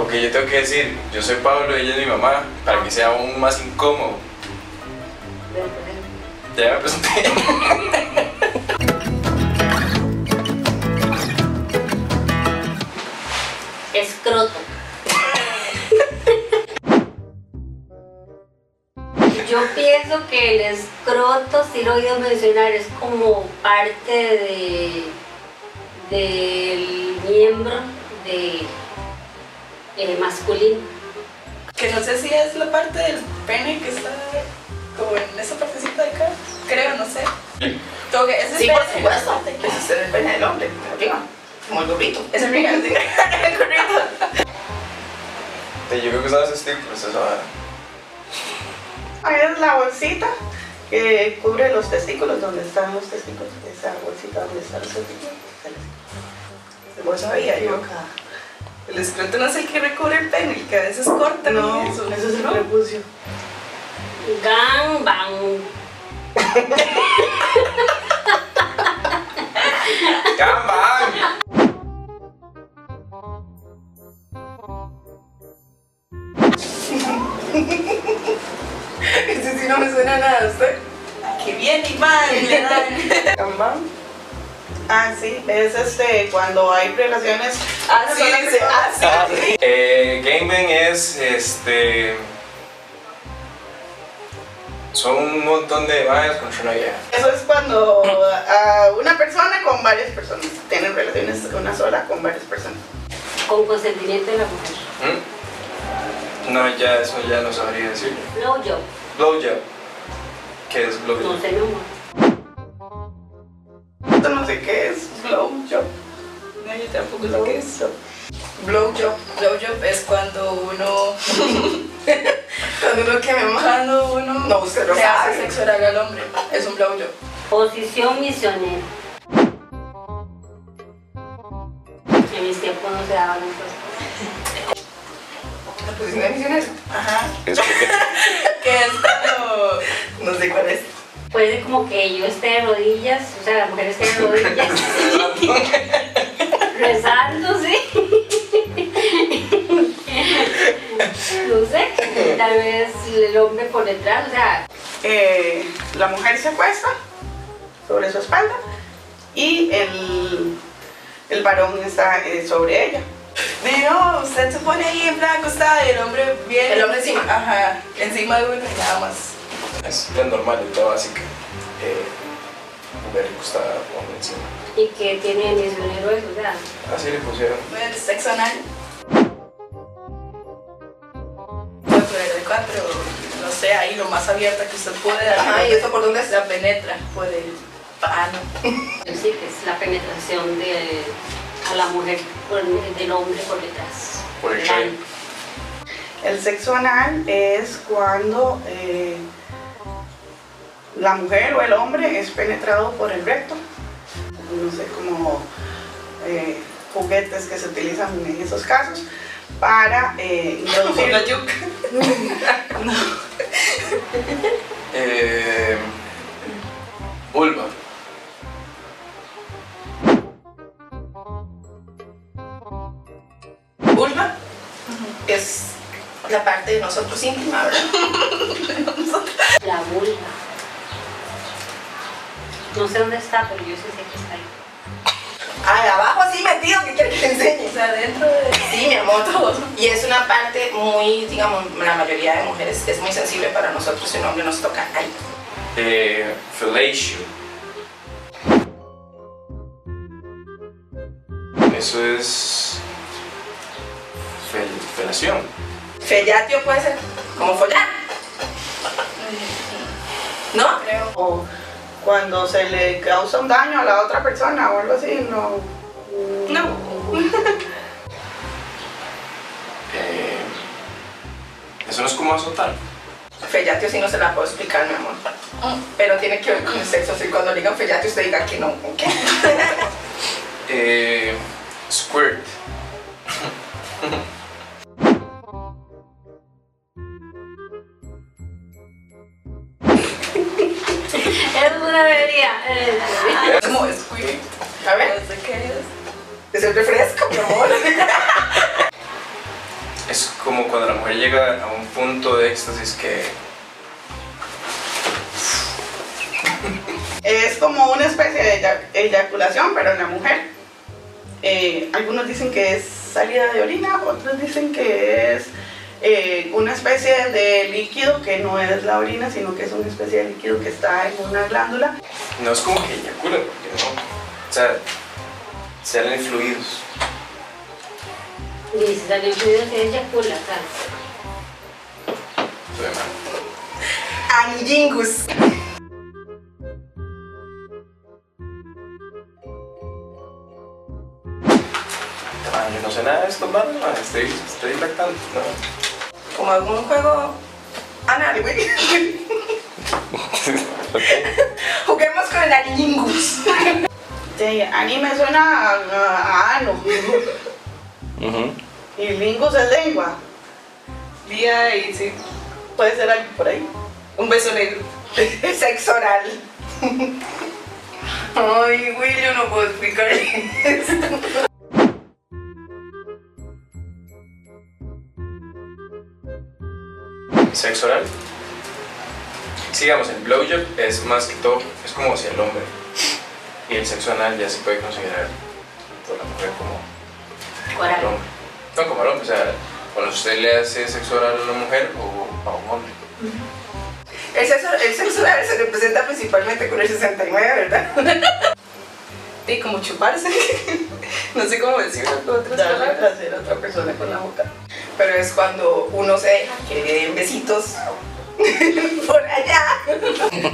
Porque yo tengo que decir, yo soy Pablo, ella es mi mamá, para que sea aún más incómodo. Ya me presenté. Escroto. Yo pienso que el escroto, si lo he oído mencionar, es como parte de del miembro de eh, masculino. Que no sé si es la parte del pene que está como en esa partecita de acá. Creo, no sé. Como que ese Sí, es por el- supuesto. Ese es el pene del hombre, arriba. Como el gorrito. Es sí. El gorrito. Sí, Yo creo que sabes stick, pues eso. Ahí es la bolsita que cubre los testículos, donde están los testículos. Esa bolsita donde están los testículos. Vos sabía yo. El escroto no es el que recubre el pene, el que a veces corta. No, eso. eso es el ¿No? prepucio. Gang bang. ¡Gambang! Ese sí no me suena a nada, ¿usted? Que bien, Iván. Gambán. Ah, sí, es este, cuando hay relaciones. Ah, sí, Solo sí, ah, sí. Eh, Gangbang es este. Son un montón de vayas contra una vieja. Eso es cuando una persona con varias personas tienen relaciones una sola con varias personas. Con consentimiento de la mujer. ¿Mm? No, ya eso ya no sabría decir. Blowjob. Blowjob. ¿Qué es No blowjob? sé, mi no sé qué es blowjob. No, yo tampoco sé qué es. Blowjob. Blowjob es cuando uno. cuando uno que me cuando uno. No, usted lo le hace sexo oral al hombre. Es un blowjob. Posición misionera. En mis tiempos no se daban esas cosas. La posición de misionero. Ajá. Que es. No sé cuál es. Puede como que yo esté de rodillas, o sea, la mujer esté de rodillas, rezando, sí. No sé, tal vez el hombre por detrás, o sea, Eh, la mujer se acuesta sobre su espalda y el, el varón está eh, sobre ella. Digo, usted se pone ahí en plan acostada y el hombre viene. El hombre encima. Ajá, encima de uno y nada más. Es la normal, es la básica. Eh, mujer acostada, hombre encima. y que tiene misionero eso, o sea, Así le pusieron. El sexo anal. Cuatro de cuatro, no sé, ahí lo más abierta que usted puede. Ajá, ¿y eso por dónde se la penetra? Por el ano. sí, que es la penetración de a la mujer por- del hombre por detrás. Por el. El sexo anal es cuando eh, la mujer o el hombre es penetrado por el recto. No sé, como eh, juguetes que se utilizan en esos casos para eh, introducir La yuca. Eh, vulva. vulva. Es la parte de nosotros íntima, ¿verdad? No sé dónde está, pero yo sí sé que está ahí. Ay, abajo así metido, ¿qué quiere que le enseñe? O sea, dentro de. Sí, mi amor, todo. Y es una parte muy, digamos, la mayoría de mujeres es muy sensible para nosotros si un hombre nos toca ahí. Eh, fellatio. Eso es. fel- felación. Fellatio puede ser como follar. ¿No? Creo. O cuando se le causa un daño a la otra persona o algo así, no. No. Eh, eso no es como azotar. Fellatio sí no se la puedo explicar, mi amor. Pero tiene que ver con el sexo. Si cuando digan fellatio usted diga que no. ¿ok? Eh, squirt. Es una avería. Es como squirt. A ver, No sé qué es. es el refresco, mi amor. como cuando la mujer llega a un punto de éxtasis que Es como una especie de eya- eyaculación, pero en la mujer. Eh, algunos dicen que es salida de orina, otros dicen que es eh, una especie de líquido que no es la orina, sino que es una especie de líquido que está en una glándula. no es como que eyacula, porque no. O sea, salen fluidos. Dice, salen fluidos y eyacula, claro. Estoy mal. Anillingus. Ah, yo no sé nada de esto, ¿vale? No, estoy, estoy lactando. No. Como algún juego anal, güey. Juguemos con el anillingus. Sí, anime suena a, a- a ano y lingus es lengua. Día y sí. Puede ser algo por ahí. Un beso negro. Sexo oral. Ay, güey, yo no puedo explicar esto. Sexo oral. Sigamos, el blowjob es más que todo, es como hacia el hombre. Y el sexo anal ya se puede considerar tanto la mujer como el Coral. hombre. No, como el hombre, o sea, cuando usted le hace sexo oral a una mujer o a un hombre. El sexo, el sexo oral se representa principalmente con el 69, ¿verdad? Y como chuparse. No sé cómo decirlo con otras Darle palabras. placer a otra persona con la boca. Pero es cuando uno se deja que le den besitos por allá.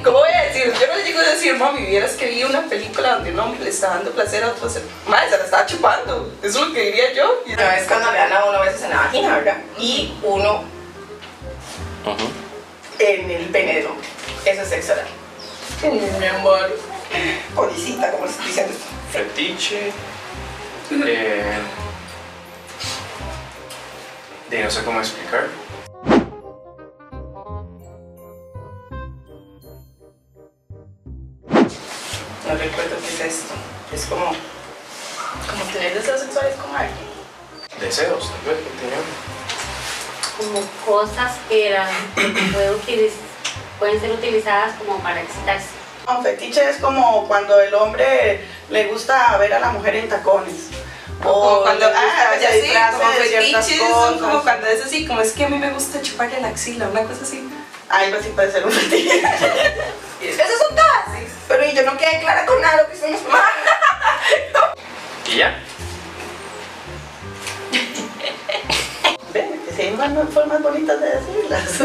¿Cómo voy a decir? Yo no le digo a decir, mami, vieras que vi una película donde un hombre le está dando placer a otro ser. Madre, se la estaba chupando. Eso es lo que diría yo. No, es cuando le dan a uno besos en la vagina, ¿verdad? Y uno en el pene del hombre. Eso es sexo oral. Mm, Mi amor. Policita, como diciendo esto. Fetiche. Eh, de no sé cómo explicar. No recuerdo qué es esto. Es como, como tener deseos sexuales con alguien. Deseos, tal vez, que. Como cosas que eran, pueden ser utilizadas como para excitarse. Un fetiche es como cuando el hombre le gusta ver a la mujer en tacones. Como cuando le gusta ah, ya se sí, como fetiches, son como cuando es así, como es que a mí me gusta chuparle la axila, una cosa así. Algo así puede ser un fetiche. Esos son todas, sí. Pero yo no quedé clara con nada lo que son los Y ya. Ven, que si hay más formas bonitas de decirlas.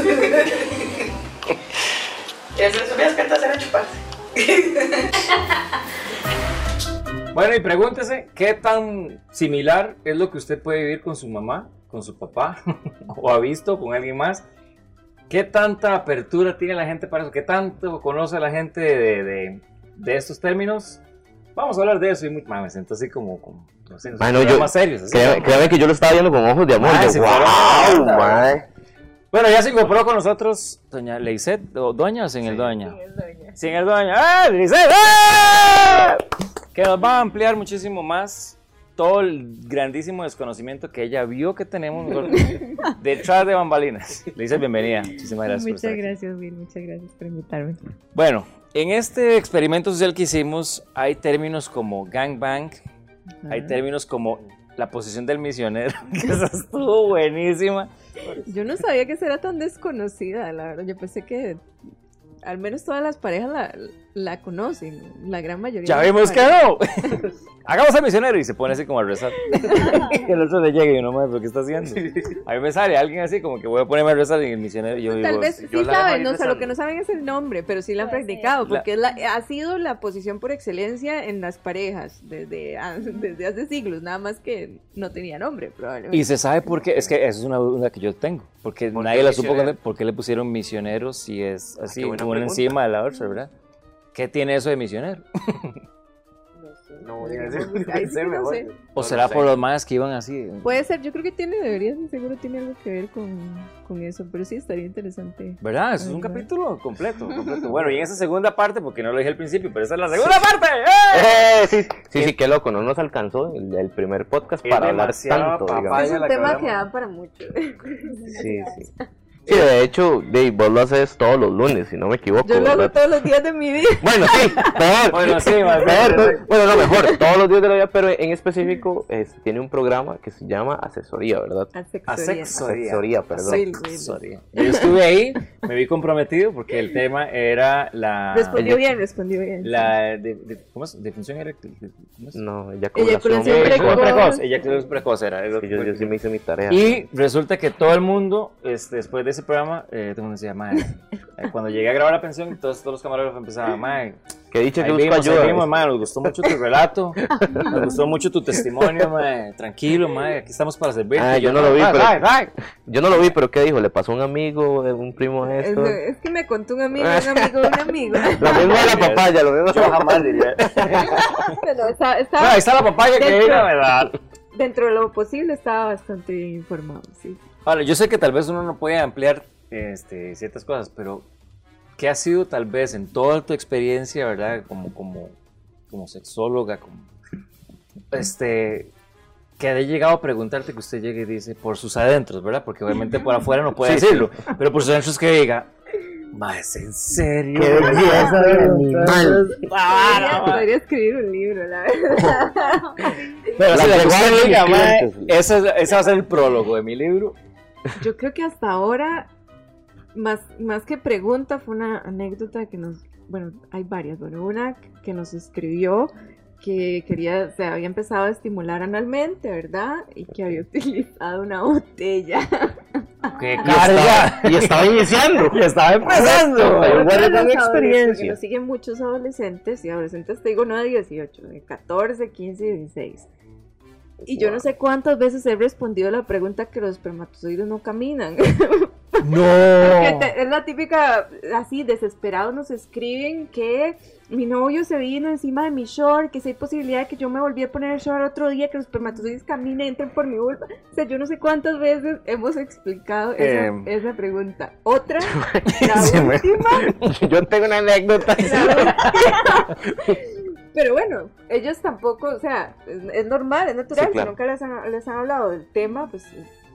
Y en resumidas cuentas era chuparse. Bueno, y pregúntese, ¿qué tan similar es lo que usted puede vivir con su mamá, con su papá, o ha visto con alguien más? ¿Qué tanta apertura tiene la gente para eso? ¿Qué tanto conoce la gente de, de- de estos términos? Vamos a hablar de eso y muy. Me siento así como, como no sé, Ay, no, programas yo- más serios. así Créame, créame que yo lo estaba viendo con ojos de amor. Ay, wow. Bueno, ya se incorporó con nosotros doña Leiset, o doña o sin el doña. Sin el doña. ¡Eh, Leiset! ¡Eh! Que nos va a ampliar muchísimo más todo el grandísimo desconocimiento que ella vio que tenemos detrás de bambalinas. Leiset, bienvenida. Muchísimas gracias por Muchas estar aquí. gracias, Will. Muchas gracias por invitarme. Bueno, en este experimento social que hicimos hay términos como gangbang, hay Ajá. términos como la posición del misionero, que esa estuvo buenísima. Yo no sabía que era tan desconocida, la verdad. Yo pensé que al menos todas las parejas la, la conocen, la gran mayoría. Ya vimos que no. Hagamos al misionero y se pone así como a rezar. que el otro le llegue y uno más, ¿pero qué está haciendo? A mí me sale alguien así como que voy a ponerme a rezar y el misionero y yo digo, Tal vez sí saben, no, o sea, lo que no saben es el nombre, pero sí la han Puede practicado, ser. porque es la- ha sido la posición por excelencia en las parejas desde, desde hace siglos, nada más que no tenía nombre, probablemente. Y se sabe por qué, es que eso es una duda que yo tengo, porque ¿Por nadie la supo por qué le pusieron misionero si es así, qué buena una encima de la otra, ¿verdad? ¿Qué tiene eso de misionero? No sé. No voy a decir. Ahí sí que no sé. ¿O será por los más que iban así? Puede ser, yo creo que tiene, debería, seguro tiene algo que ver con, con eso, pero sí estaría interesante. ¿Verdad? Eso es un capítulo completo, completo. Bueno, y en esa segunda parte, porque no lo dije al principio, pero esa es la segunda parte. ¡eh! Eh, sí, sí, sí, qué loco, no nos alcanzó el, el primer podcast para hablar tanto, digamos. Es un que tema hablamos. que da para mucho. Sí, sí. Sí, de hecho, Dave, vos lo haces todos los lunes, si no me equivoco. Yo lo hago todos los días de mi vida. Bueno, sí, peor. Bueno, sí, más Peor. Bueno, no, mejor, todos los días de la vida, pero en específico es- tiene un programa que se llama Asesoría, ¿verdad? Asexuaría. Asesoría, perdón. Sí. Asexuaría. Yo estuve ahí, me vi comprometido porque el tema era la. Respondió bien, respondió bien. La de, de- ¿Cómo es? Defunción eréctil. ¿Cómo es? No, eyaculación. Eyaculación precoz. precoz. Eyaculación precoz era. Sí, yo, yo sí me hice mi tarea. Y resulta que todo el mundo, este, después de ese programa, eh, todo el mundo decía, mae, eh, cuando llegué a grabar la pensión, todos, todos los camarógrafos empezaban, mae, Que dicho que vimos, ayuda. vimos, mae, nos gustó mucho tu relato, nos gustó mucho tu testimonio, mae, tranquilo, mae, aquí estamos para servirte. Ah, Y yo no lo vi, "Mae, pero- mae, mae". Yo no lo vi, pero ¿qué dijo? ¿Le pasó a un amigo, eh, un primo Es, esto? es que me contó un amigo, un amigo, un amigo. Lo mismo de la papaya, lo mismo. Yo jamás diría. Pero está, está- ahí está la papaya que Dentro- era, ¿verdad? dentro de lo posible estaba bastante bien informado, sí. Vale, yo sé que tal vez uno no puede ampliar este, ciertas cosas, pero ¿qué ha sido tal vez en toda tu experiencia, verdad? Como, como, como sexóloga, como, este, que haya llegado a preguntarte que usted llegue y dice por sus adentros, ¿verdad? Porque obviamente por afuera no puede Sí, sí. decirlo, pero por sus adentros que diga, ma, ¿es en serio? ¡Qué belleza de animal! Podría, podría escribir un libro, la verdad. Pero La si la que pregunta usted de diga, mis ma, clientes. ese, es- ese va a ser el prólogo de mi libro. Yo creo que hasta ahora, más, más que pregunta, fue una anécdota que nos, bueno, hay varias, bueno, una que nos escribió que quería, se había empezado a estimular analmente, ¿verdad? Y que había utilizado una botella. ¡Qué carga! y estaba iniciando. Y estaba empezando. Los experiencia. Nos siguen muchos adolescentes, y adolescentes te digo no de 18, de 14, 15 y 16. Y yo no sé cuántas veces he respondido la pregunta que los espermatozoides no caminan. No. te- es la típica, así, desesperados nos escriben que mi novio se vino encima de mi short, que si hay posibilidad de que yo me volví a poner el short otro día, que los espermatozoides caminen, entren por mi vulva. O sea, yo no sé cuántas veces hemos explicado esa, esa pregunta. Otra, la me- última, Yo tengo una anécdota. Pero bueno, ellos tampoco, o sea, es, normal, es natural, Sí, claro. si nunca les han, les han hablado del tema, pues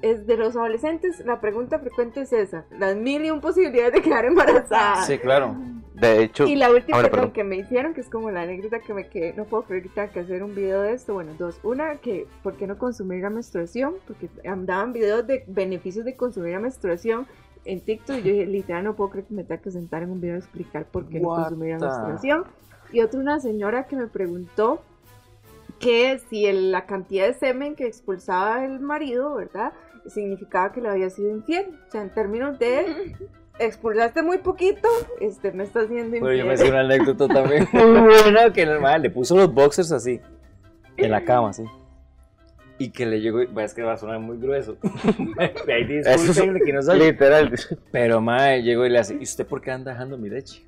es de los adolescentes, la pregunta frecuente es esa, las mil y un posibilidades de quedar embarazada. Sí, claro. De hecho, Y la última bueno, perdón, perdón. que me hicieron, que es como la anécdota que me quedé, no puedo creer que tenga que hacer un video de esto. Bueno, dos. Una, que ¿por qué no consumir la menstruación? Porque daban videos de beneficios de consumir la menstruación en TikTok y yo dije, literal, no puedo creer que me tenga que sentar en un video a explicar por qué no consumir la menstruación. Y otra, una señora que me preguntó que si el- la cantidad de semen que expulsaba el marido, ¿verdad? Significaba que le había sido infiel. O sea, en términos de expulsaste muy poquito, este, me estás haciendo Pero yo me infiel. sé una anécdota también muy buena que el mae le puso los boxers así, en la cama, así. Y que le llegó, y- bueno, es que va a sonar muy grueso. Ahí Eso es discúlpenle que no soy. literal. Pero mae llegó y le hace, ¿y usted por qué anda dejando mi leche?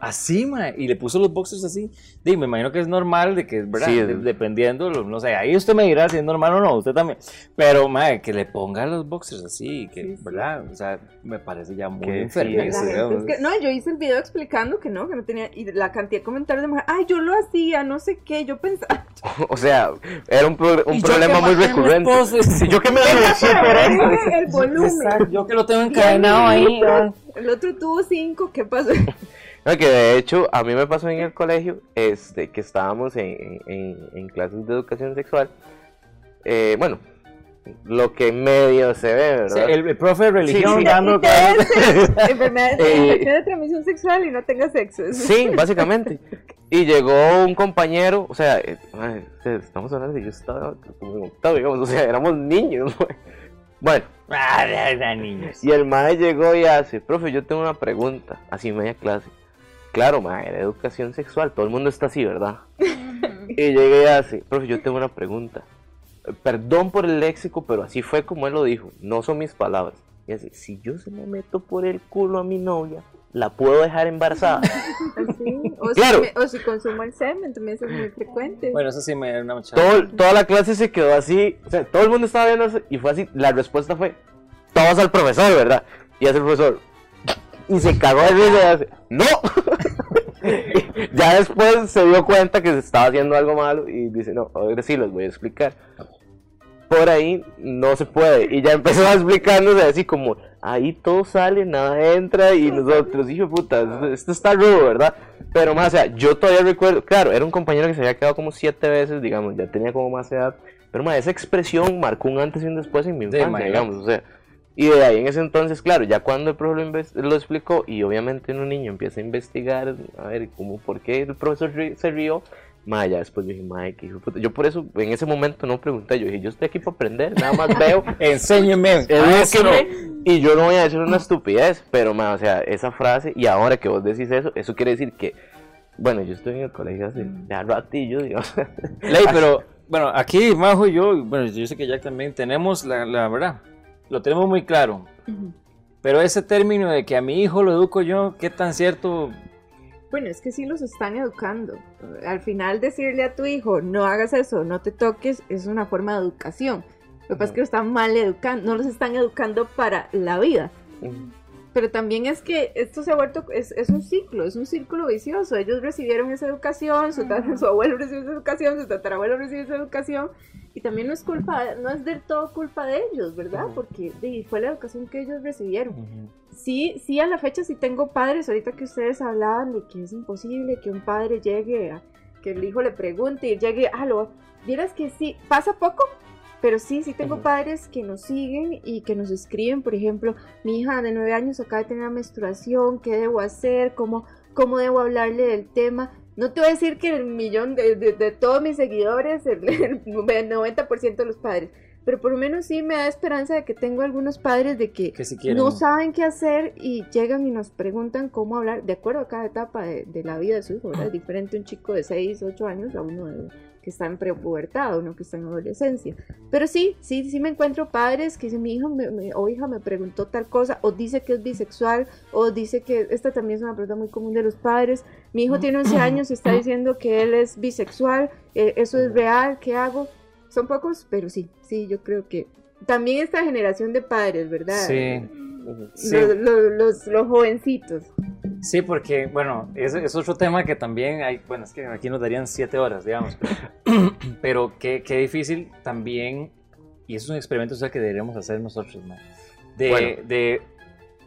Así, mae, y le puso los boxers así. Dime, me imagino que es normal, de que, ¿verdad? Sí, De- es- dependiendo, lo- no sé, ahí usted me dirá si es normal o no, usted también. Pero, mae, que le ponga los boxers así, que, Sí, sí. ¿verdad? O sea, me parece ya muy sí, es que- no, yo hice el video explicando que no, que no tenía. Y la cantidad de comentarios de mujer, ay, yo lo hacía, no sé qué. Yo pensaba, O sea, era un, pro- un problema que muy recurrente. Y yo que me el volumen. Exacto, yo que lo tengo encadenado ahí. ah. El otro tuvo cinco, ¿qué pasó? No, que de hecho a mí me pasó en el colegio este, que estábamos en, en- en clases de educación sexual. Eh, bueno, lo que medio se ve, Sí, ¿verdad? el, el profe de religión Sí, sí. dando ITS, enfermedad Eh, de transmisión sexual y no tenga sexo. Sí, básicamente. Y llegó un compañero, o sea, eh, ay, estamos hablando de yo estaba como en octavo, digamos, o sea, éramos niños. ¿no? Bueno, Ah, niños. y el maestro llegó y hace, profe, yo tengo una pregunta, así media clase. Claro, maestro, era educación sexual, todo el mundo está así, ¿verdad? Y llegué y hace, profe, yo tengo una pregunta. Perdón por el léxico, pero así fue como él lo dijo, no son mis palabras. Y así, si yo se me meto por el culo a mi novia, la puedo dejar embarazada. Así. O, Claro. si, me- o si consumo el semen, también eso es muy frecuente. Bueno, eso sí me da una muchacha. Todo- toda la clase se quedó así, o sea, todo el mundo estaba viendo eso y fue así, la respuesta fue, todos al profesor, ¿verdad? Y hace el profesor, y se cagó de risa y hace, ¡no! ya después se dio cuenta que se estaba haciendo algo malo y dice, no, ahora sí los voy a explicar. Por ahí no se puede. Y ya empezó a explicándose así como, ahí todo sale, nada entra y nosotros, hijo puta, esto, está rudo, ¿verdad? Pero más, o sea, yo todavía recuerdo, claro, era un compañero que se había quedado como siete veces, digamos, ya tenía como más edad. Pero más, esa expresión marcó un antes y un después en mi Sí, infancia, imagínate. digamos, o sea. Y de ahí en ese entonces, claro, ya cuando el profesor lo, lo explicó y obviamente un niño empieza a investigar, a ver, como por qué el profesor ri- se rió, ma, ya después yo dije, ma, qué hijo de puta". Yo por eso en ese momento no pregunté, yo dije, yo estoy aquí para aprender, nada más veo, Enséñeme. edúqueme, y yo no voy a decir una estupidez, pero ma, o sea, esa frase, y ahora que vos decís eso, eso quiere decir que, bueno, yo estoy en el colegio hace ya ratillo, digamos. Ley, pero bueno, aquí Majo y yo, bueno, yo sé que Jack también tenemos la, la verdad, lo tenemos muy claro. Pero ese término de que a mi hijo lo educo yo, ¿qué tan cierto? Bueno, es que sí los están educando. Al final decirle a tu hijo, no hagas eso, no te toques, es una forma de educación. Lo que pasa es que lo están mal educando, no los están educando para la vida. Pero también es que esto se ha vuelto, es, es un ciclo, es un círculo vicioso. Ellos recibieron esa educación, su abuelo recibió esa educación, su tatarabuelo recibió esa educación. Y también no es culpa, no es del todo culpa de ellos, ¿verdad? Porque de, fue la educación que ellos recibieron. Sí, sí, a la fecha sí tengo padres, ahorita que ustedes hablaban de que es imposible que un padre llegue a, que el hijo le pregunte y llegue, ah, lo, vieras que sí, pasa poco, pero sí, sí tengo padres que nos siguen y que nos escriben, por ejemplo, mi hija de nueve años acaba de tener una menstruación, ¿qué debo hacer? ¿Cómo, cómo debo hablarle del tema? No te voy a decir que el millón de, de- de todos mis seguidores, el, el 90% de los padres, pero por lo menos sí me da esperanza de que tengo algunos padres de que Que si no saben qué hacer y llegan y nos preguntan cómo hablar, de acuerdo a cada etapa de, de la vida de su hijo, ¿verdad? Es diferente un chico de 6, 8 años a uno de- que está en prepubertad, uno que está en adolescencia. Pero sí, sí, sí me encuentro padres que dicen, mi hijo me- me- o hija me preguntó tal cosa, o dice que es bisexual, o dice que, esta también es una pregunta muy común de los padres, mi hijo tiene 11 años y está diciendo que él es bisexual, eh, eso es real, ¿qué hago? Son pocos, pero sí, sí, yo creo que también esta generación de padres, ¿verdad? Sí, sí. Los, los, los, los jovencitos. Sí, porque, bueno, es, es otro tema que también hay, bueno, es que aquí nos darían siete horas, digamos, pero qué, qué difícil también, y es un experimento o sea, que deberíamos hacer nosotros, ¿no? de, Bueno. de,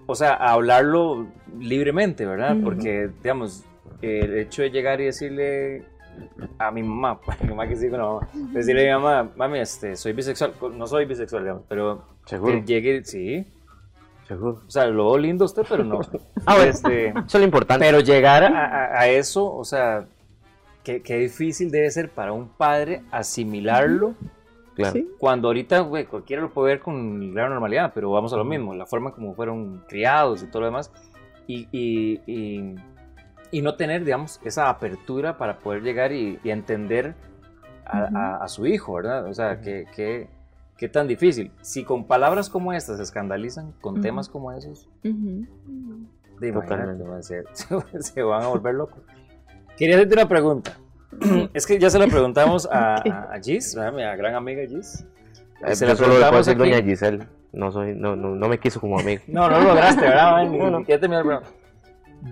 o sea, hablarlo libremente, ¿verdad? Ujú. Porque, digamos, el hecho de llegar y decirle a mi mamá, a mi mamá que sí con la mamá, decirle a mi mamá, mami, este, soy bisexual, no soy bisexual, digamos, pero Seguro, que llegue, sí, seguro. o sea, lo veo lindo usted, pero no. Ah, bueno. Este, Eso es lo importante. pero llegar a, a- a eso, o sea, qué, qué difícil debe ser para un padre asimilarlo. claro. Sí. Cuando ahorita, güey, cualquiera lo puede ver con gran normalidad, pero vamos a lo mismo, la forma como fueron criados y todo lo demás, y, y, y- y no tener, digamos, esa apertura para poder llegar y, y entender a, a- a su hijo, ¿verdad? O sea, qué, qué- qué tan difícil. Si con palabras como estas se escandalizan, con temas como esos, de se, van a volver locos. Quería hacerte una pregunta. es que ya se la preguntamos a, a, a Gis, ¿verdad? mi gran amiga Gis. Eh, Se la solo le puedo preguntamos decir aquí. doña Giselle. No, soy, no, no, no me quiso como amigo. No, no lo lograste, ¿verdad? man? No, no. Ya programa.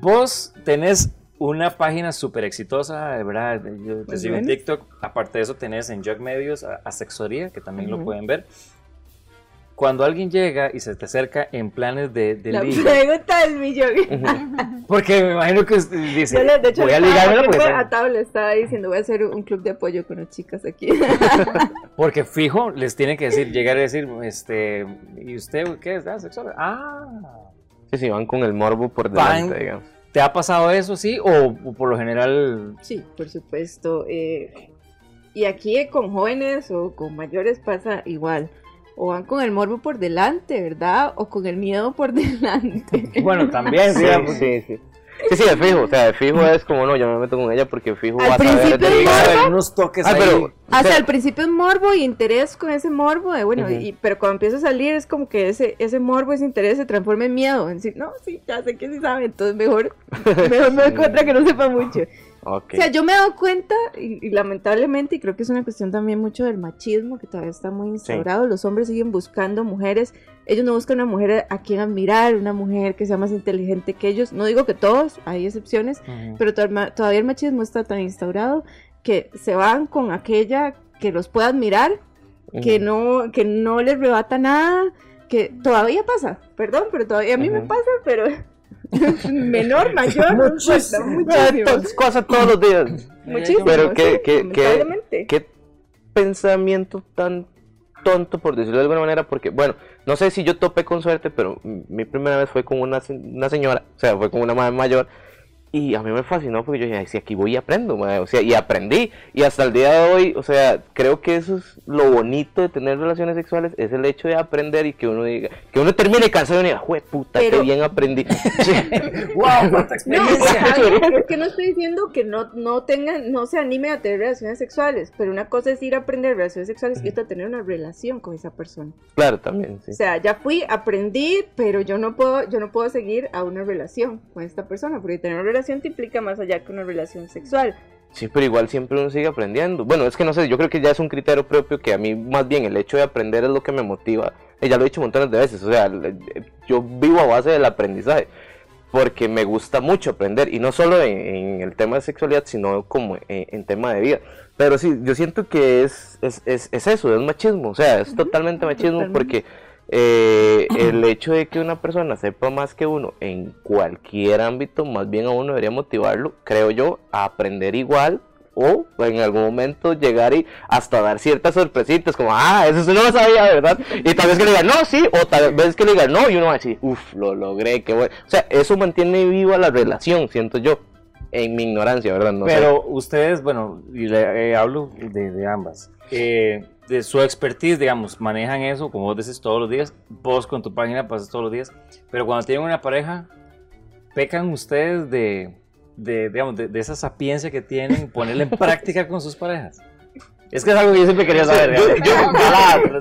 Vos tenés una página súper exitosa, de verdad. Yo te sigo en. TikTok. Aparte de eso, tenés en Jog Medios a- Asexoría, que también lo Ujú. pueden ver. Cuando alguien llega y se te acerca en planes de, de La ligue, pregunta del millón. porque me imagino que usted dice, Yo le- de hecho, voy a le estaba ligármela porque a tabla, estaba diciendo, voy a hacer un club de apoyo con las chicas aquí. Porque fijo, les tiene que decir, llegar y decir, este, ¿y usted qué es? Ah, sexólogo. Ah, Sí, sí, van con el morbo por Van- delante, digamos. ¿Te ha pasado eso, sí? O, o por lo general, sí, por supuesto. eh, y aquí con jóvenes o con mayores pasa igual. O van con el morbo por delante, ¿verdad? O con el miedo por delante. bueno, también, Sí, sí, sí. Sí, sí, de fijo, o sea, de fijo es como no, yo no me meto con ella porque fijo Al va a saber principio ligar. morbo. unos toques Ah, ahí. pero, O sea, o sea, al principio es morbo y interés con ese morbo, de, bueno, Ujú. y, pero cuando empieza a salir es como que ese, ese morbo, ese interés se transforma en miedo. En decir, no, sí, ya sé que sí sabe, entonces mejor, mejor me doy cuenta que no sepa mucho. ok. O sea, yo me he dado cuenta, y, y lamentablemente, y creo que es una cuestión también mucho del machismo, que todavía está muy instaurado, los hombres siguen buscando mujeres, ellos no buscan una mujer a quien admirar, una mujer que sea más inteligente que ellos, no digo que todos, hay excepciones, Ujú. pero to- todavía el machismo está tan instaurado que se van con aquella que los pueda admirar, que no, que no les rebata nada, que todavía pasa, perdón, pero todavía a mí me pasa, pero menor, mayor, muchísimo. todas cosas todos los días. Muchísimo. Pero qué- sí, qué-. ¿Qué pensamiento tan tonto, por decirlo de alguna manera? Porque, bueno, no sé si yo topé con suerte, pero mi primera vez fue con una, una señora, o sea, fue con una madre mayor. Y a mí me fascinó porque yo dije, "Ay, si aquí voy y aprendo, madre", o sea, y aprendí. Y hasta el día de hoy, o sea, creo que eso es lo bonito de tener relaciones sexuales, es el hecho de aprender y que uno diga, que uno termine cansado y diga, jue puta, qué Pero- bien aprendí. ¡Wow! ¡Cuánta No, experiencia! bien, es que no estoy diciendo que no, no tengan, no se anime a tener relaciones sexuales, pero una cosa es ir a aprender relaciones sexuales y otra tener una relación con esa persona. Claro, también, sí. O sea, ya fui, aprendí, pero yo no puedo, yo no puedo seguir a una relación con esta persona, porque tener una relación te implica más allá que una relación sexual. Sí, pero igual siempre uno sigue aprendiendo. Bueno, es que no sé, yo creo que ya es un criterio propio que a mí más bien el hecho de aprender es lo que me motiva. Eh, ya lo he dicho montones de veces, o sea, le- yo vivo a base del aprendizaje, porque me gusta mucho aprender, y no solo en, en el tema de sexualidad, sino como en, en tema de vida. Pero sí, yo siento que es, es, es, es eso, es machismo, o sea, es totalmente machismo totalmente. porque eh, el hecho de que una persona sepa más que uno en cualquier ámbito, más bien a uno debería motivarlo, creo yo, a aprender igual o en algún momento llegar y hasta dar ciertas sorpresitas, como, ah, eso sí no lo sabía, ¿verdad? Y tal vez que le digan, no, sí, o tal vez que le digan, no, y uno va así, uff, lo logré, qué bueno. O sea, eso mantiene viva la relación, siento yo, en mi ignorancia, ¿verdad? No sé. Pero ustedes, bueno, y le eh, hablo de, de ambas. Eh, de su expertise, digamos, manejan eso, como vos decís, todos los días. Vos con tu página pasas todos los días. Pero cuando tienen una pareja, pecan ustedes de, de digamos, de, de esa sapiencia que tienen, ponerla en práctica con sus parejas. Es que es algo que yo siempre quería saber. yo, digamos.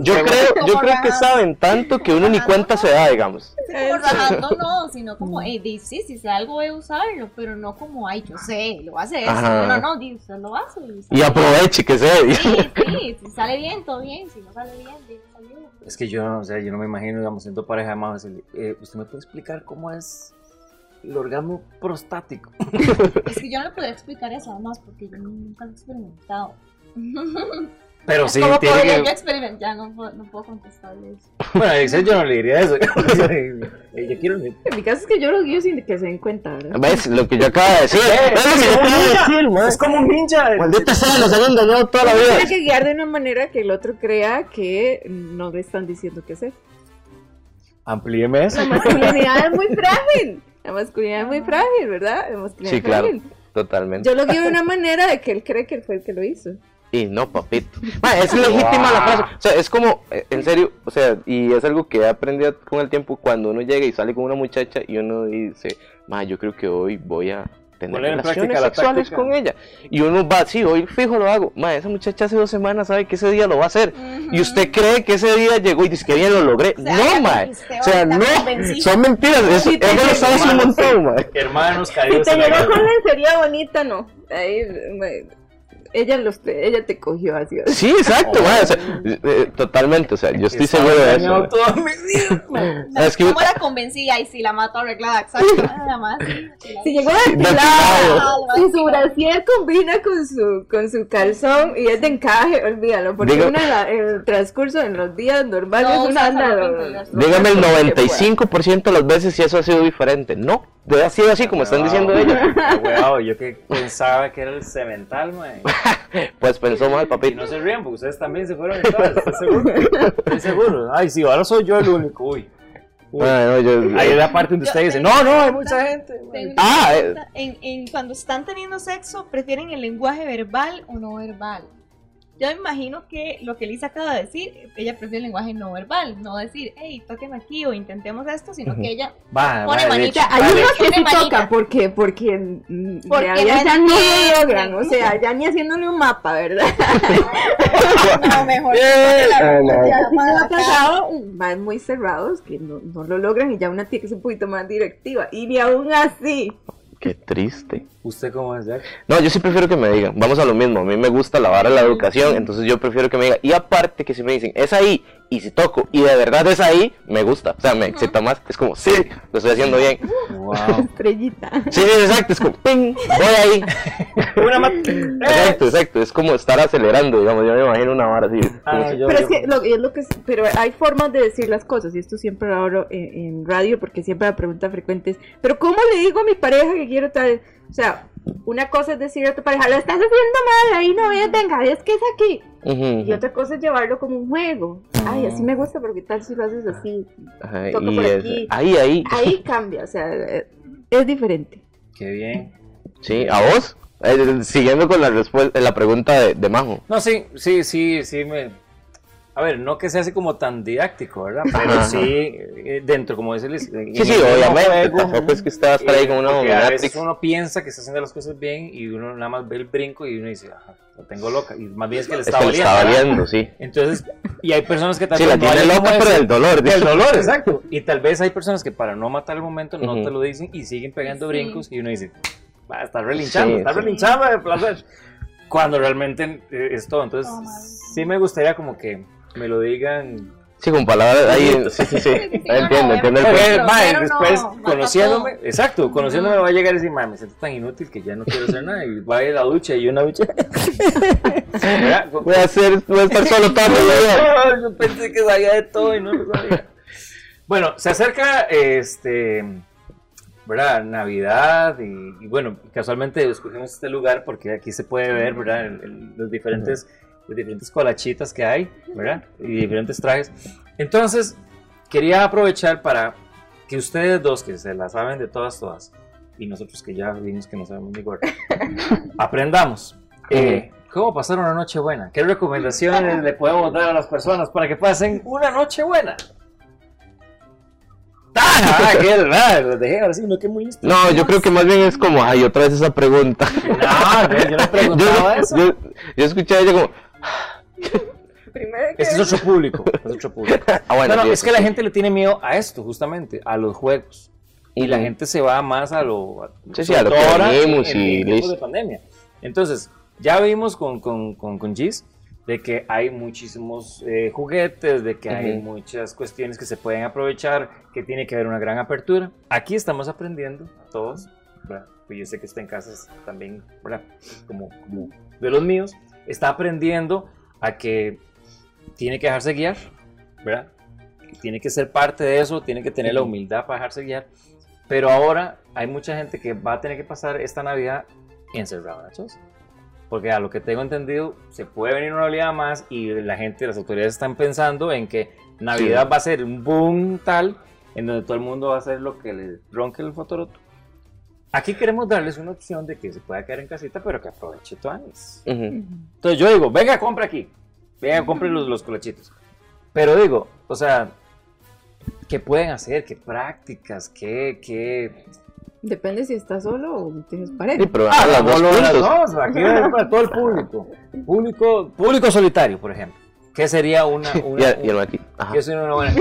yo- creo, yo Como creo que saben tanto que uno ni cuenta se da, digamos. Como rajando no, sino como, eh, di, sí, si sé algo voy a usarlo, pero no como, ay, yo sé, lo voy a hacer. Ajá. No, no, di, usted lo hace. Y aproveche que se Sí, sí, si sale bien, todo bien, si no sale bien, di. Es que yo, o sea, yo no me imagino, digamos, siendo pareja de más, eh, ¿usted me puede explicar cómo es el orgasmo prostático? Es que yo no le podría explicar eso además porque yo nunca lo he experimentado. Pero sí, ¿Cómo tiene podría que... yo experimentar? Ya no, puedo- no puedo contestarle eso. Bueno, a Excel yo no le diría eso. Eh, yo quiero... En mi caso es que yo lo guío sin que se den cuenta, ¿verdad? ¿Ves? Lo que yo acabo de decir. Es lo que yo acabo de decir, man. Es como un ninja. Maldita sea, nos han engañado toda la vida. tiene que guiar de una manera que el otro crea que no le están diciendo qué hacer. Amplíeme eso. La masculinidad es muy frágil. La masculinidad es muy frágil, ¿verdad? La masculinidad Sí, es claro. frágil. Totalmente. Yo lo guío de una manera de que él cree que él fue el que lo hizo. Y no, papito. Ma, es legítima la frase. O sea, es como, eh, en serio, o sea, y es algo que he aprendido con el tiempo cuando uno llega y sale con una muchacha y uno dice, ma, yo creo que hoy voy a tener relaciones la sexuales con ella. Y uno va, sí, hoy fijo lo hago. Ma, esa muchacha hace dos semanas sabe que ese día lo va a hacer. Y usted cree que ese día llegó y dice que bien lo logré. sea, no, ma. O sea, no. Son mentiras. Eso, Sí, te eso lo sabe un Hermanos, montón, ma. Hermanos Si caídos te llegó con lencería bonita, no. Ahí, me- ella, los, ella te cogió así. Sí, exacto, ma, o sea, eh, eh, totalmente. O sea, yo estoy seguro de eso. toda mi vida. No, Es que- ¿Cómo la convencí? Ay, sí, la mato arreglada, exacto. Nada más. Si la- llegó depilada, si su brasier combina con su, con su calzón y es de encaje, olvídalo, porque en el transcurso, en los días normales, No, interior. lo Dígame el más que pueda. 95% de las veces si eso ha sido diferente. No, debe ha sido así como están diciendo ellos. Wow, yo que pensaba que era el cemental, man. Pues pensó mal, Y papito. no se rían, porque ustedes también se fueron en todas, ¿estás seguro? Estoy seguro. Ay, sí, ahora soy yo el único. Uy. Uy. Ah, no, yo- Ahí es la parte donde ustedes dicen, no, no, hay mucha gente. man". Tengo una Ah, eh. en, en cuando están teniendo sexo, ¿prefieren el lenguaje verbal o no verbal? Yo me imagino que lo que Lisa acaba de decir, ella prefiere el lenguaje no verbal, no decir, hey, toquen aquí o intentemos esto, sino que ella Va, Pone va, manita. hecho, Hay unos que manita. tocan, ¿por qué? Porque, mm, Porque ya, no ya no lo logran, o sea, ya ni haciéndole un mapa, ¿verdad? no, mejor. No. Ya me ha pasado más muy cerrados que no, no lo logran y ya una tiene que ser un poquito más directiva. Y ni aún así. Qué triste. ¿Usted cómo es, Jack? No, yo sí prefiero que me digan, vamos a lo mismo, a mí me gusta la vara de la educación, entonces yo prefiero que me digan, y aparte que si me dicen, es ahí, y si toco, y de verdad es ahí, me gusta, o sea, me excita más, es como, sí, lo estoy haciendo bien. Wow. Estrellita. Sí, sí, exacto, es como, ping, voy ahí. Una más. Exacto, exacto, es como estar acelerando, digamos, yo me imagino una vara así. Ah, yo- Pero yo- es que lo, es lo que es- pero hay formas de decir las cosas y esto siempre lo hablo en, en radio porque siempre la pregunta frecuente es, pero ¿cómo le digo a mi pareja que quiero tal? O sea, una cosa es decir a tu pareja, lo estás haciendo mal, ahí no es, venga, es que es aquí. Y otra cosa es llevarlo como un juego. Ay, así me gusta, pero ¿qué tal si lo haces así? ajá, toca y por es- aquí. ahí, ahí, Ahí cambia, o sea, eh, es diferente. Qué bien. sí, ¿a vos? Eh, siguiendo con la respuesta, la pregunta de, de Majo. No, sí, sí, sí, sí me... A ver, no que sea así como tan didáctico, ¿verdad? Pero Ajá. sí, eh, dentro, como dice Liz, Sí, sí, obviamente, juego, tampoco es que estar ahí con una a veces uno piensa que está haciendo las cosas bien y uno nada más ve el brinco y uno dice, ajá, lo tengo loca. Y más bien es que le Es está que le valiendo. está ¿verdad? valiendo, sí. Entonces, y hay personas que tal Sí, vez la no tiene loca, pero del dolor. del dolor, exacto. Y tal vez hay personas que para no matar el momento no Ujú. te lo dicen y siguen pegando brincos y uno dice, va, está relinchando, Sí, está sí. relinchando de placer. Cuando realmente eh, es todo. Entonces, mal. sí me gustaría como que me lo digan. Sí, con palabras ahí, sí, sí, sí. Entiendo, entiendo el después, no, conociéndome, exacto, conociéndome va a llegar y decir, "Mae, me siento tan inútil que ya no quiero hacer nada. Y va a ir a la ducha y una ducha. Voy a, hacer, voy a estar solo vida. No, yo pensé que sabía de todo y no lo sabía. Bueno, se acerca este, ¿verdad? Navidad y, y bueno, casualmente escogimos este lugar porque aquí se puede ver, ¿verdad? El- el- los diferentes, diferentes colachitas que hay, ¿verdad? Y diferentes trajes. Entonces, quería aprovechar para que ustedes dos, que se la saben de todas, todas, y nosotros que ya vimos que no sabemos ni gordo, aprendamos. Eh, ¿Cómo pasar una noche buena? ¿Qué recomendaciones le podemos dar a las personas para que pasen una noche buena? ¡Ah! ¡Qué raro! Dejé ahora sí, no, que muy listo. No, yo creo que más bien es como, ay, otra vez esa pregunta. No, no, yo no preguntaba Yo, eso. yo, yo escuché a ella como, Primero que Este es otro público. Es otro público. ah, bueno, no, no, es que la gente le tiene miedo a esto, justamente, a los juegos. Y la gente se va más a lo. a- Sí, sí, a lo que en y listo. de pandemia. Entonces, ya vimos con, con, con, con Gis de que hay muchísimos eh, juguetes, de que hay Ujú. muchas cuestiones que se pueden aprovechar, que tiene que haber una gran apertura. Aquí estamos aprendiendo todos, ¿verdad? Pues yo sé que está en casas también, ¿verdad? Como, como de los míos, está aprendiendo a que tiene que dejarse guiar, ¿verdad? Tiene que ser parte de eso, tiene que tener la humildad para dejarse guiar. Pero ahora hay mucha gente que va a tener que pasar esta Navidad encerrada, ¿nachos? Porque a lo que tengo entendido, se puede venir una oleada más y la gente, las autoridades están pensando en que Navidad va a ser un boom tal en donde todo el mundo va a hacer lo que le ronque el fotoroto. Aquí queremos darles una opción de que se pueda quedar en casita, pero que aproveche tu años. Ujú. Entonces yo digo, venga, compra aquí. Venga, compre los, los colachitos. Pero digo, o sea, ¿qué pueden hacer? ¿Qué prácticas? ¿Qué, qué... Depende si estás solo o tienes Sí, pareja. pero Ah, las dos las dos, aquí es para todo el público. Público, público solitario, por ejemplo. ¿Qué sería una... Y, una, y. Ajá. ¿qué sería una buena-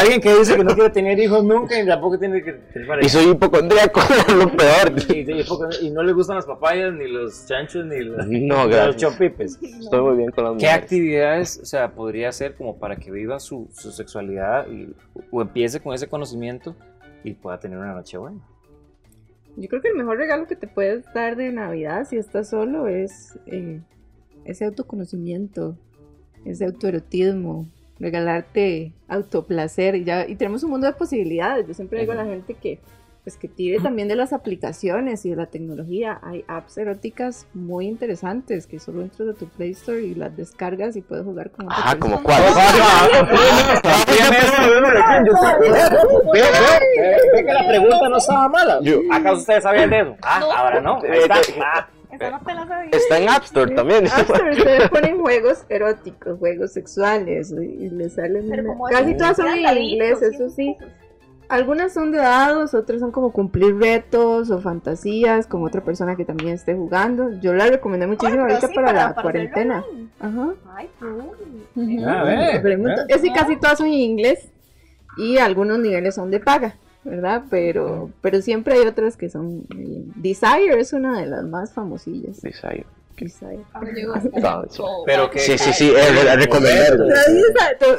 Alguien que dice que no quiere tener hijos nunca y tampoco tiene que tener pareja. Y soy hipocondríaco, es lo peor. Y, y- y no le gustan las papayas, ni los chanchos, ni los, No, los chopipes. Estoy muy bien con las ¿Qué mujeres. actividades, o sea, podría hacer como para que viva su, su sexualidad y, o empiece con ese conocimiento y pueda tener una noche buena? Yo creo que el mejor regalo que te puedes dar de Navidad si estás solo es eh, ese autoconocimiento, ese autoerotismo, regalarte autoplacer. Y, ya, y tenemos un mundo de posibilidades. Yo siempre digo a la gente que pues que tire también de las aplicaciones y de la tecnología. Hay apps eróticas muy interesantes que solo entras de tu Play Store y las descargas y puedes jugar con Ajá, como cuál. Ve, ve, ve, ve que la pregunta no estaba mala. ¿Acaso ustedes sabían de eso? Ah, ahora no. Ahí está. Esa no te la sabía. Está en App Store también. App Store, ustedes ponen juegos eróticos, juegos sexuales y les salen como casi todas son en inglés, sí, eso sí. Algunas son de dados, otras son como cumplir retos o fantasías con otra persona que también esté jugando. Yo la recomendé muchísimo Ay, ahorita sí, para, para- la para cuarentena. Ajá. Ay, cool. Ujú. Ah, ve, Pero muy- ve. Es que casi todas son en inglés y algunos niveles son de paga, ¿verdad? Pero, pero siempre hay otras que son... eh, Desire es una de las más famosillas. Desire. Ahora llegó Ah, eso. Pero que. Sí, sí, sí, es recomendable.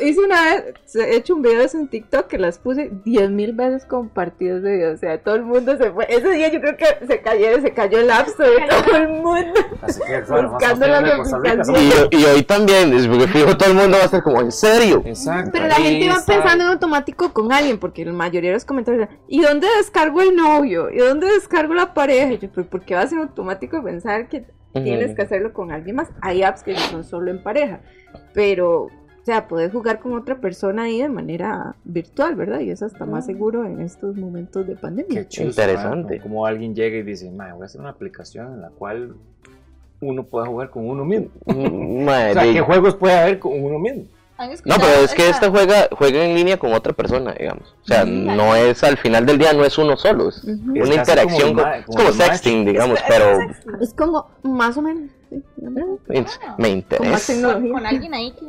Hice- una vez, he hecho un video de eso en TikTok que las puse 10 mil veces compartidos de video. O sea, todo el mundo se fue. Ese día yo creo que se cayó, se cayó el App Store de todo el mundo. Así que, claro, más Buscando aplicaciones. Y, y hoy también, es porque fijo, todo el mundo va a estar como, ¿en serio? Exacto. Pero la gente iba pensando en automático con alguien, porque la mayoría de los comentarios eran, ¿y dónde descargo el novio? ¿Y dónde descargo la pareja? Y yo, ¿pero por qué vas en automático a pensar que tienes que hacerlo con alguien más? Hay apps que son solo en pareja, pero, o sea, puedes jugar con otra persona ahí de manera virtual, ¿verdad? Y eso está más seguro en estos momentos de pandemia. Qué Interesante. Como alguien llega y dice, "Mae, voy a hacer una aplicación en la cual uno pueda jugar con uno mismo. Mm, O sea, ¿qué juegos puede haber con uno mismo? ¿Han No, pero es que esta juega, juega en línea con otra persona, digamos. O sea, Mm. no es, al final del día no es uno solo, es Ujú. Es una casi interacción, como con- es como como sexting, digamos, Es- pero es. Es como, más o menos, sí, es- me con interesa. tecnología. Con alguien ahí que.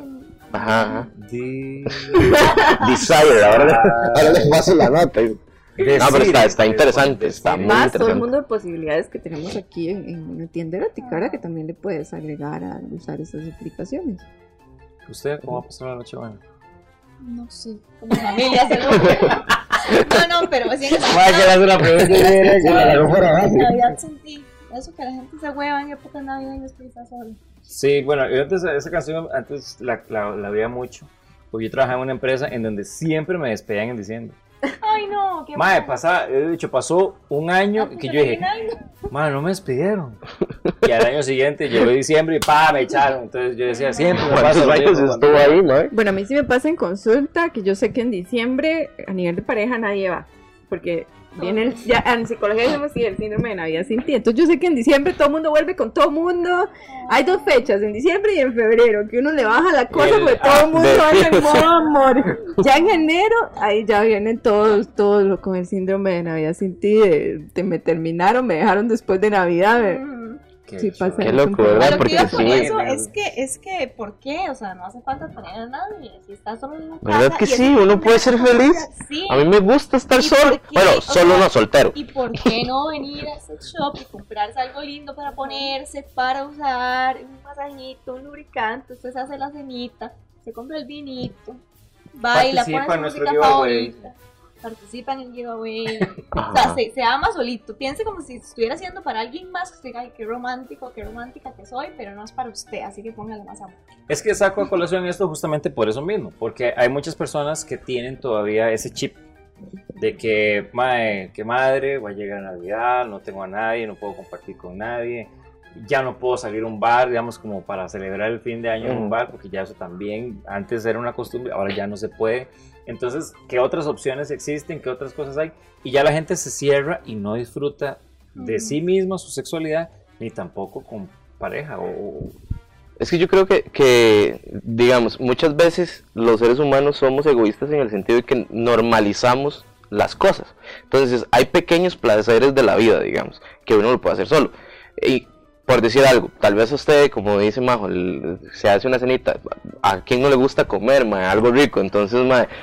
Ajá, ajá. De... Desire, ahora, ahora les paso la nota. No, pero está, está interesante, está muy más todo el interesante. mundo de posibilidades que tenemos aquí en, en una tienda erótica, ahora que también le puedes agregar a usar esas aplicaciones. ¿Usted cómo va a pasar la noche buena? No sé. Como familia, seguro. No, no, pero sí. Mae, que le hace una pregunta En Navidad sentí eso que la gente se hueva en época navideña y después está sola. Sí, bueno, yo antes esa canción antes la, la, la veía mucho. Porque yo trabajaba en una empresa en donde siempre me despedían en diciembre. Ay, no, qué Mae, mal. pasaba, he dicho, pasó un año Antes que de yo dije, Mae, no me despidieron. Y al año siguiente llegó diciembre y pa, me echaron. Entonces yo decía, siempre me pasa ¿Cuántos lo años mismo cuando- estuvo ahí, mae? Bueno, a mí sí me pasa en consulta que yo sé que en diciembre a nivel de pareja nadie va, porque viene el, ya en psicología decimos sí, el síndrome de Navidad sin ti. Entonces yo sé que en diciembre todo el mundo vuelve con todo el mundo. Hay dos fechas, en diciembre y en febrero, que uno le baja la cosa El- porque todo el mundo anda en modo amor. Ya en enero, ahí ya vienen todos, todos lo- con el síndrome de Navidad sin ti, de, de me terminaron, me dejaron después de Navidad. Qué Sí, pasa Qué loco. ¿verdad? A lo que Porque iba con sí. eso es que, es que, ¿por qué? O sea, no hace falta tener a nadie. Si estás solo en la casa. ¿Verdad que sí? Uno puede ser feliz. Sí. A mí me gusta estar ¿Y solo. Bueno, O solo sea, no, soltero. ¿Y por qué no venir a sex shop y comprarse algo lindo para ponerse, para usar, un masajito, un lubricante, usted se hace la cenita, se compra el vinito, baila, Participa pone su música favorita, participa en el giveaway, o sea, se, se ama solito, piense como si estuviera haciendo para alguien más, que usted diga, ay, qué romántico, qué romántica que soy, pero no es para usted, así que póngale más amor. Es que saco a colación esto justamente por eso mismo, porque hay muchas personas que tienen todavía ese chip de que, mae, que madre, va a llegar Navidad, no tengo a nadie, no puedo compartir con nadie, ya no puedo salir a un bar, digamos, como para celebrar el fin de año en un bar, porque ya eso también antes era una costumbre, ahora ya no se puede. Entonces, ¿qué otras opciones existen? ¿Qué otras cosas hay? Y ya la gente se cierra y no disfruta de sí misma, su sexualidad, ni tampoco con pareja o, Es que yo creo que, que, digamos, muchas veces los seres humanos somos egoístas en el sentido de que normalizamos las cosas. Entonces, hay pequeños placeres de la vida, digamos, que uno lo puede hacer solo. Y por decir algo, tal vez usted, como dice Majo, se hace una cenita, a quien no le gusta comer, algo rico, entonces,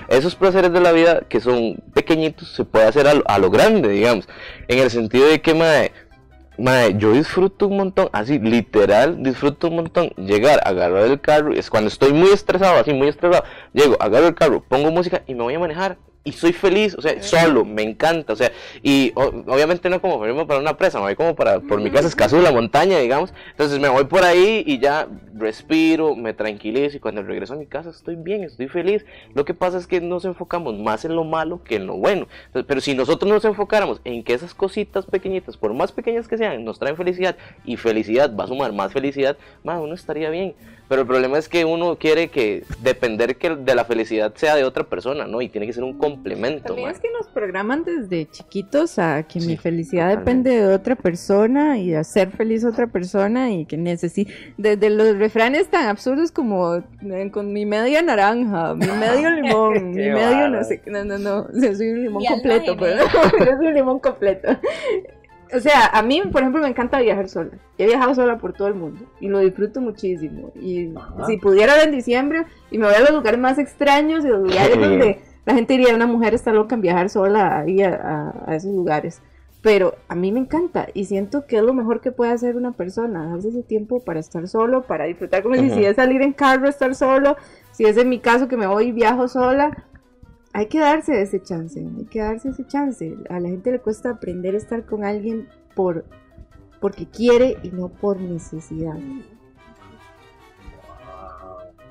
esos placeres de la vida que son pequeñitos se puede hacer a lo, a lo grande, digamos, en el sentido de que, Mae, yo disfruto un montón, así, literal, disfruto un montón. Llegar, agarrar el carro, es cuando estoy muy estresado, así, muy estresado. Llego, agarro el carro, pongo música y me voy a manejar. Y soy feliz, o sea, solo, me encanta, o sea, y o- obviamente no como ejemplo para una presa, me voy como para, por mi casa, Escazú, la montaña, digamos. Entonces me voy por ahí y ya respiro, me tranquilizo y cuando regreso a mi casa estoy bien, estoy feliz. Lo que pasa es que nos enfocamos más en lo malo que en lo bueno. Entonces, pero si nosotros nos enfocáramos en que esas cositas pequeñitas, por más pequeñas que sean, nos traen felicidad y felicidad va a sumar más felicidad, más uno estaría bien. Pero el problema es que uno quiere que depender que de la felicidad sea de otra persona, ¿no? Y tiene que ser un complemento. También mae. es que nos programan desde chiquitos a que mi felicidad totalmente. depende de otra persona y de hacer feliz a otra persona y que necesito. Desde los refranes tan absurdos como eh, con mi media naranja, mi medio limón, mi medio no sé. No, no, no. o sea, soy un limón Y completo, pero yo soy un limón completo. O sea, a mí, por ejemplo, me encanta viajar sola. He viajado sola por todo el mundo y lo disfruto muchísimo. Y Ajá. si pudiera en diciembre y me voy a los lugares más extraños y los lugares donde la gente diría una mujer está loca en viajar sola ahí a, a- a esos lugares. Pero a mí me encanta y siento que es lo mejor que puede hacer una persona, darse ese tiempo para estar solo, para disfrutar, como si es salir en carro, estar solo, si es en mi caso que me voy y viajo sola, hay que darse ese chance, hay que darse ese chance. A la gente le cuesta aprender a estar con alguien por porque quiere y no por necesidad.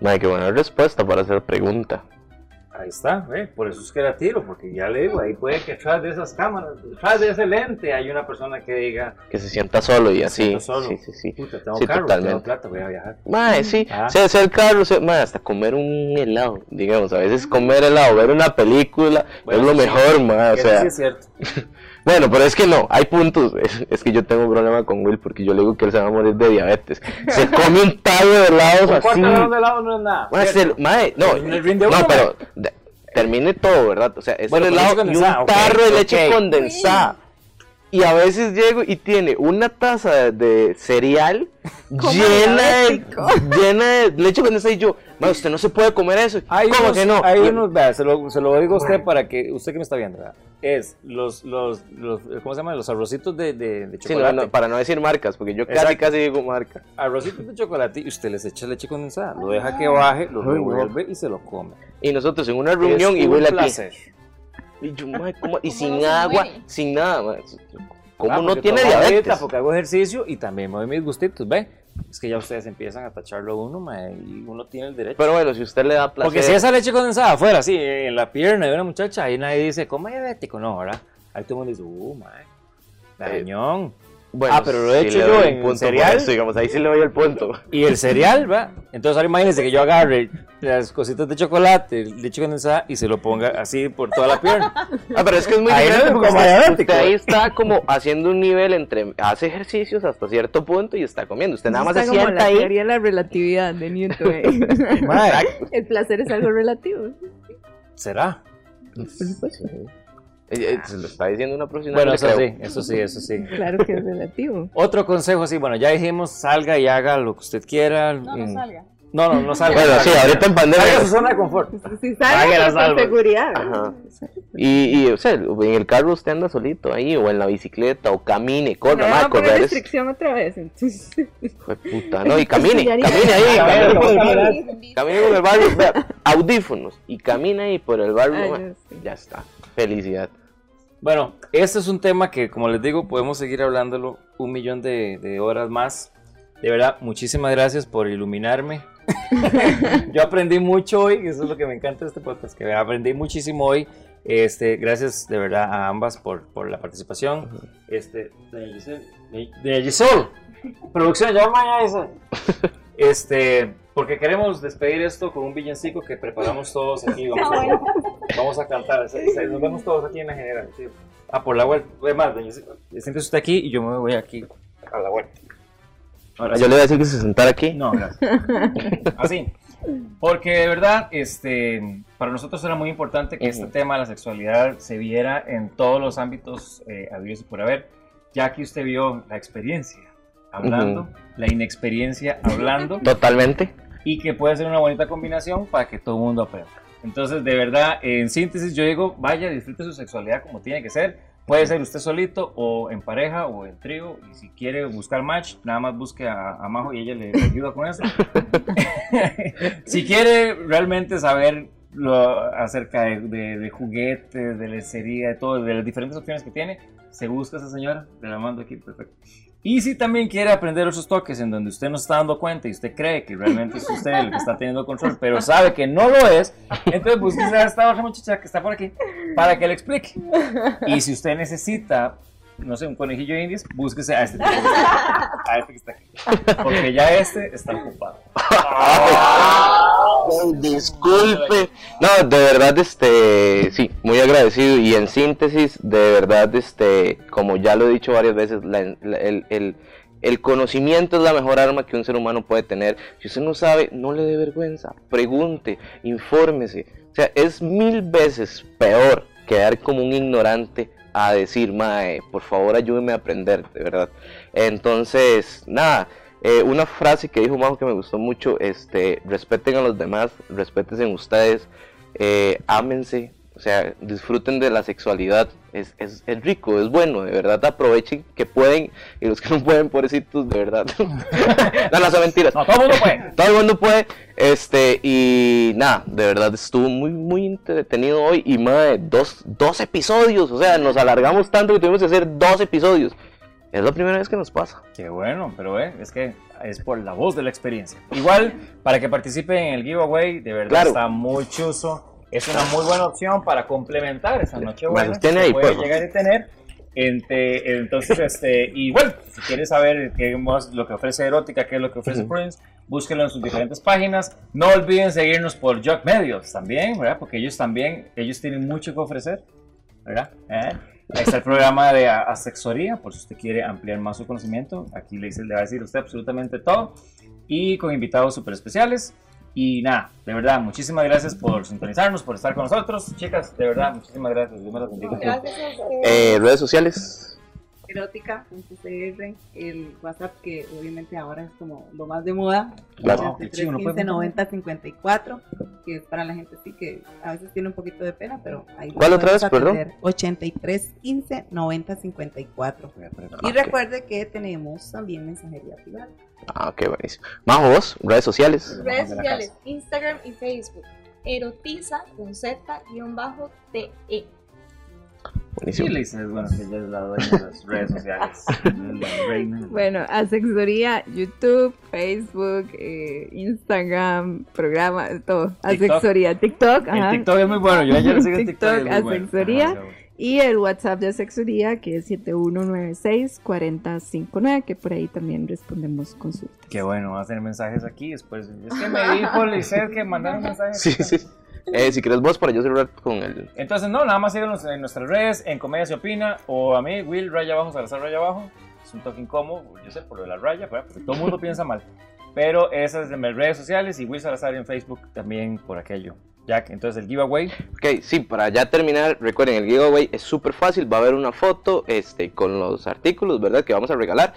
Qué buena respuesta para hacer pregunta. Ahí está, ¿eh? por eso es que la tiro, porque ya le digo, ahí puede que atrás de esas cámaras, detrás de ese lente, hay una persona que diga, Que se sienta solo y así. solo. Sí, sí, sí. puta, tengo Sí, carro, totalmente. tengo plata, voy a viajar. Mae, sí, Ah. sea hacer carro, sea- mae, hasta comer un helado, digamos, a veces comer helado, ver una película Bueno, es lo sí. mejor, mae, o sea, sí es cierto. bueno, pero es que no, hay puntos, es, es que yo tengo un problema con Will porque yo le digo que él se va a morir de diabetes, se come un tallo de helados Un así, cuarto de helado no es nada. mae, se- mae, no, En el rinde no, uno, pero de- termine todo, ¿verdad? O sea, es Bueno, el helado y un tarro de leche condensada. Y a veces llego y tiene una taza de, de cereal llena de, llena de leche condensada y yo, "Ma, usted no se puede comer eso. Hay ¿Cómo unos, que no? Hay unos, vea, se lo, se lo digo a usted para que, usted que me está viendo, ¿verdad? es los, los, los, ¿cómo se llama? Los arrocitos de, de, de Sí, chocolate. no, no, para no decir marcas, porque yo casi Exacto. casi digo marca. Arrocitos de chocolate y usted les echa leche condensada, lo deja que baje, lo revuelve y se lo come. Y nosotros en una reunión Es y huele aquí. placer. Y yo, "Ma, ¿cómo? Y ¿Cómo sin agua, sin nada. ma. ¿Cómo Ah, no tiene diabetes? Porque hago ejercicio y también me doy mis gustitos, ¿ve? Es que ya ustedes empiezan a tacharlo uno, mae, y uno tiene el derecho. Pero bueno, si usted le da placer. Porque si esa leche condensada fuera así, en la pierna de una muchacha, ahí nadie dice, ¿cómo es diabético? No, ¿verdad? Ahí todo el mundo dice, uh, mae, dañón. Bueno, Ah, pero lo he sí hecho yo en un punto por cereal. eso, digamos, ahí sí le doy el punto. Y el cereal, ¿va? Entonces ahora imagínense que yo agarre las cositas de chocolate, leche condensada y se lo ponga así por toda la pierna. Ah, pero es que es muy Ahí diferente como usted, usted ahí está como haciendo un nivel entre hace ejercicios hasta cierto punto y está comiendo. Usted nada más se Está como sienta la ahí. teoría de la relatividad de Newton. ¿eh? El placer es algo relativo. ¿Será? Eh, eh, Se lo está diciendo una profesional. Bueno, eso creo. sí, eso sí, eso sí. Claro que es relativo. Otro consejo, sí, bueno, ya dijimos, salga y haga lo que usted quiera. No, no Mm. salga. No, no, no salga. Bueno, sí, ahorita en Salga de su pandemia. zona de confort. Si pero con seguridad. Ajá. Y, y, o sea, en el carro usted anda solito ahí, o en la bicicleta, o camine, corra, van más correr es. restricción otra vez. Entonces, puta, no, y camine, camine ahí, camine por el ¿cómo barrio. Camine por el barrio, vea, audífonos, y camina ahí por el barrio, Ay, sí. ya está, felicidad. Bueno, este es un tema que, como les digo, podemos seguir hablándolo un millón de, de horas más. De verdad, muchísimas gracias por iluminarme. Yo aprendí mucho hoy, eso es lo que me encanta de este podcast, que aprendí muchísimo hoy. Este, gracias de verdad a ambas por, por la participación. Este, de Giselle, de- de Giselle, producción, llama a esa. Este, porque queremos despedir esto con un villancico que preparamos todos aquí. Vamos, a, vamos a cantar. se- se- Nos vemos todos aquí en la general. sí. Ah, por la vuelta. Es más, doña Giselle, siéntese usted aquí y yo me voy aquí a la vuelta. Ahora. Yo le voy a decir que se sentara aquí. No, gracias. Así. Porque de verdad, este, para nosotros era muy importante que este tema de la sexualidad se viera en todos los ámbitos eh, habidos y por haber, ya que usted vio la experiencia hablando, la inexperiencia hablando, Totalmente. y que puede ser una bonita combinación para que todo el mundo aprenda. Entonces, de verdad, en síntesis, yo digo, vaya, disfrute su sexualidad como tiene que ser. Puede ser usted solito o en pareja o en trío. Y si quiere buscar match, nada más busque a, a Majo y ella le, ayuda con eso. si quiere realmente saber lo, acerca de, de- de juguetes, de lencería, de todo, de las diferentes opciones que tiene, se busca a esa señora, te la mando aquí, perfecto. Y si también quiere aprender otros toques en donde usted no está dando cuenta y usted cree que realmente es usted el que está teniendo control, pero sabe que no lo es, entonces búsquese a esta otra muchacha que está por aquí para que le explique. Y si usted necesita, no sé, un conejillo de indias, búsquese a este, tipo, a este que está aquí. Porque ya este está ocupado. Disculpe. No, de verdad, este, sí, muy agradecido. Y en síntesis, de verdad, este, como ya lo he dicho varias veces, el, el- el conocimiento es la mejor arma que un ser humano puede tener. Si usted no sabe, no le dé vergüenza. Pregunte, infórmese. O sea, es mil veces peor quedar como un ignorante a decir, mae, por favor ayúdeme a aprender, de verdad. Entonces, nada, eh, una frase que dijo Majo que me gustó mucho, este, respeten a los demás, respétense en ustedes, eh, ámense, o sea, disfruten de la sexualidad, es, es, es rico, es bueno, de verdad aprovechen que pueden y los que no pueden, pobrecitos, de verdad. no, no, son mentiras. No, todo el mundo puede. Todo el mundo puede, este, y nada, de verdad estuvo muy, muy entretenido hoy y madre, dos, dos episodios, o sea, nos alargamos tanto que tuvimos que hacer dos episodios. Es la primera vez que nos pasa. Qué bueno, pero eh, es que es por la voz de la experiencia. Igual, para que participen en el giveaway, de verdad Claro. está muy chuzo. Es una muy buena opción para complementar esa noche buena. que ahí, puede favor. llegar a tener. Entonces, este, y bueno, si quieres saber qué más lo que ofrece Erótica, qué es lo que ofrece Ujú. Prince, búsquenlo en sus diferentes páginas. No olviden seguirnos por Jog Medios también, ¿verdad? Porque ellos también, ellos tienen mucho que ofrecer, ¿verdad? ¿Eh? Ahí está el programa de a- asexoría, por si usted quiere ampliar más su conocimiento. Aquí le, dice, le va a decir usted absolutamente todo. Y con invitados súper especiales. Y nada, de verdad, muchísimas gracias por sintonizarnos, por estar con nosotros. Chicas, de verdad, muchísimas gracias. Dios me. Eh, redes sociales. erótica.cr, el WhatsApp que obviamente ahora es como lo más de moda, Claro. qué chido, ¿no 15 puede 90 54, que es para la gente sí que a veces tiene un poquito de pena, pero ahí lo ¿Cuál otra vez, perdón? atender. 83 15 90 54. Y recuerde que tenemos también mensajería privada. Ah, ok, buenísimo. Majo, vos, redes sociales. Redes sociales, Instagram y Facebook. Erotiza con Z TE. Sí, Buenísimo. le dices, bueno, que ella es la dueña de las redes sociales. la reina. Bueno, Asexoría, YouTube, Facebook, eh, Instagram, programa, todo. Asexoría, TikTok, El ajá. TikTok es muy bueno, yo ayer sigo en TikTok. TikTok, y es muy bueno. Ajá, Y el WhatsApp de Asexoría, que es 7196-4059, que por ahí también respondemos consultas. Qué bueno, va a tener mensajes aquí después. Es que me dijo Lizeth que mandaron mensajes. Sí, sí. Eh, si quieres vos, para yo cerrar con el... Entonces, no, nada más síganos en nuestras redes, en Comedia Se Opina, o a mí, Will, raya abajo, Salazar, raya abajo. Es un toque incómodo, yo sé, por lo de la raya, ¿verdad? porque todo el mundo piensa mal. Pero esas de mis redes sociales y Will Salazar en Facebook también por aquello. Jack, entonces el giveaway. Ok, sí, para ya terminar, recuerden, el giveaway es súper fácil, va a haber una foto este, con los artículos, ¿verdad? Que vamos a regalar.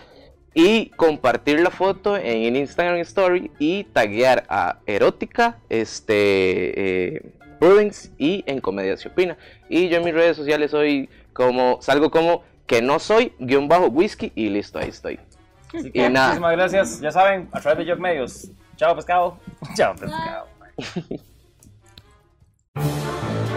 Y compartir la foto en el Instagram Story y taguear a Erótica, este, eh, Prudence y en Comedia Se Opina. Y yo en mis redes sociales soy como, salgo como que no soy, guion bajo whisky y listo, ahí estoy. Así Y que nada. muchísimas gracias. Ya saben, a través de Jog Medios. Chao, pescado. Chao, pescado.